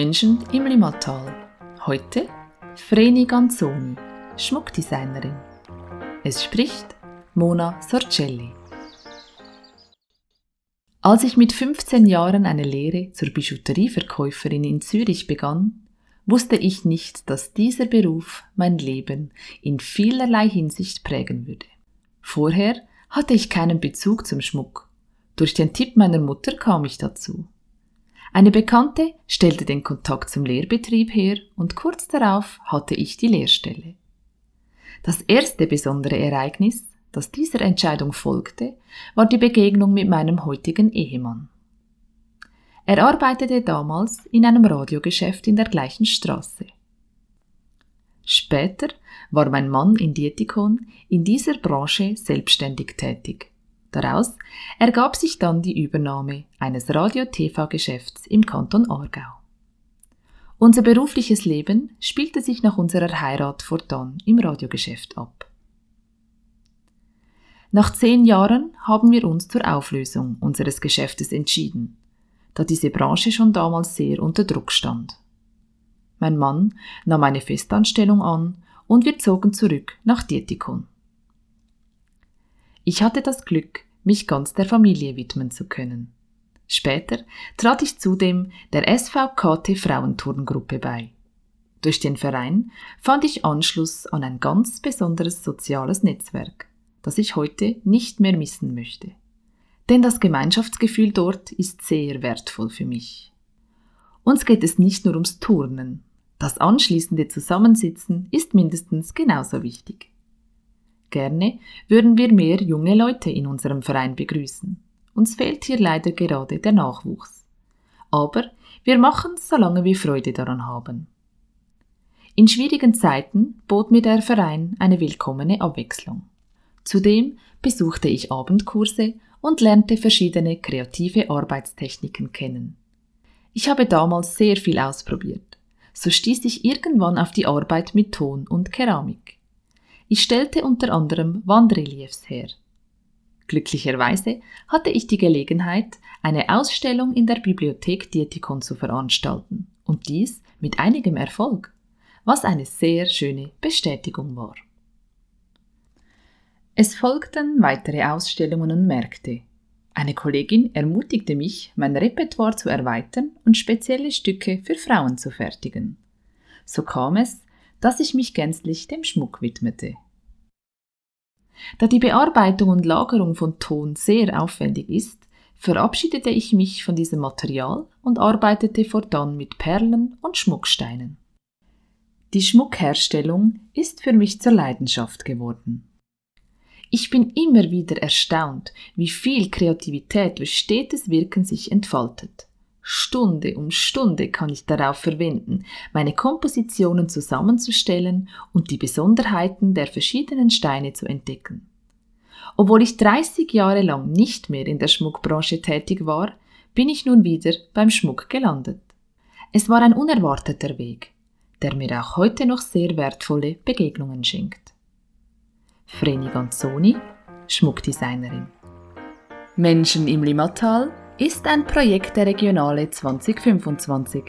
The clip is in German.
Menschen im Limmatal. Heute Vreni Ganzoni, Schmuckdesignerin. Es spricht Mona Sorcelli. Als ich mit 15 Jahren eine Lehre zur Bijouterieverkäuferin in Zürich begann, wusste ich nicht, dass dieser Beruf mein Leben in vielerlei Hinsicht prägen würde. Vorher hatte ich keinen Bezug zum Schmuck. Durch den Tipp meiner Mutter kam ich dazu. Eine Bekannte stellte den Kontakt zum Lehrbetrieb her und kurz darauf hatte ich die Lehrstelle. Das erste besondere Ereignis, das dieser Entscheidung folgte, war die Begegnung mit meinem heutigen Ehemann. Er arbeitete damals in einem Radiogeschäft in der gleichen Straße. Später war mein Mann in Dietikon in dieser Branche selbstständig tätig. Daraus ergab sich dann die Übernahme eines Radio-TV-Geschäfts im Kanton Aargau. Unser berufliches Leben spielte sich nach unserer Heirat fortan im Radiogeschäft ab. Nach zehn Jahren haben wir uns zur Auflösung unseres Geschäftes entschieden, da diese Branche schon damals sehr unter Druck stand. Mein Mann nahm eine Festanstellung an und wir zogen zurück nach Dietikon. Ich hatte das Glück, mich ganz der Familie widmen zu können. Später trat ich zudem der SVKT Frauenturngruppe bei. Durch den Verein fand ich Anschluss an ein ganz besonderes soziales Netzwerk, das ich heute nicht mehr missen möchte. Denn das Gemeinschaftsgefühl dort ist sehr wertvoll für mich. Uns geht es nicht nur ums Turnen. Das anschließende Zusammensitzen ist mindestens genauso wichtig. Gerne würden wir mehr junge Leute in unserem Verein begrüßen. Uns fehlt hier leider gerade der Nachwuchs. Aber wir machen, solange wir Freude daran haben. In schwierigen Zeiten bot mir der Verein eine willkommene Abwechslung. Zudem besuchte ich Abendkurse und lernte verschiedene kreative Arbeitstechniken kennen. Ich habe damals sehr viel ausprobiert. So stieß ich irgendwann auf die Arbeit mit Ton und Keramik. Ich stellte unter anderem Wandreliefs her. Glücklicherweise hatte ich die Gelegenheit, eine Ausstellung in der Bibliothek Dietikon zu veranstalten und dies mit einigem Erfolg, was eine sehr schöne Bestätigung war. Es folgten weitere Ausstellungen und Märkte. Eine Kollegin ermutigte mich, mein Repertoire zu erweitern und spezielle Stücke für Frauen zu fertigen. So kam es, dass ich mich gänzlich dem Schmuck widmete. Da die Bearbeitung und Lagerung von Ton sehr aufwendig ist, verabschiedete ich mich von diesem Material und arbeitete fortan mit Perlen und Schmucksteinen. Die Schmuckherstellung ist für mich zur Leidenschaft geworden. Ich bin immer wieder erstaunt, wie viel Kreativität durch stetes Wirken sich entfaltet. Stunde um Stunde kann ich darauf verwenden, meine Kompositionen zusammenzustellen und die Besonderheiten der verschiedenen Steine zu entdecken. Obwohl ich 30 Jahre lang nicht mehr in der Schmuckbranche tätig war, bin ich nun wieder beim Schmuck gelandet. Es war ein unerwarteter Weg, der mir auch heute noch sehr wertvolle Begegnungen schenkt. Vreni Ganzoni, Schmuckdesignerin. Menschen im Limmatal ist ein Projekt der Regionale 2025.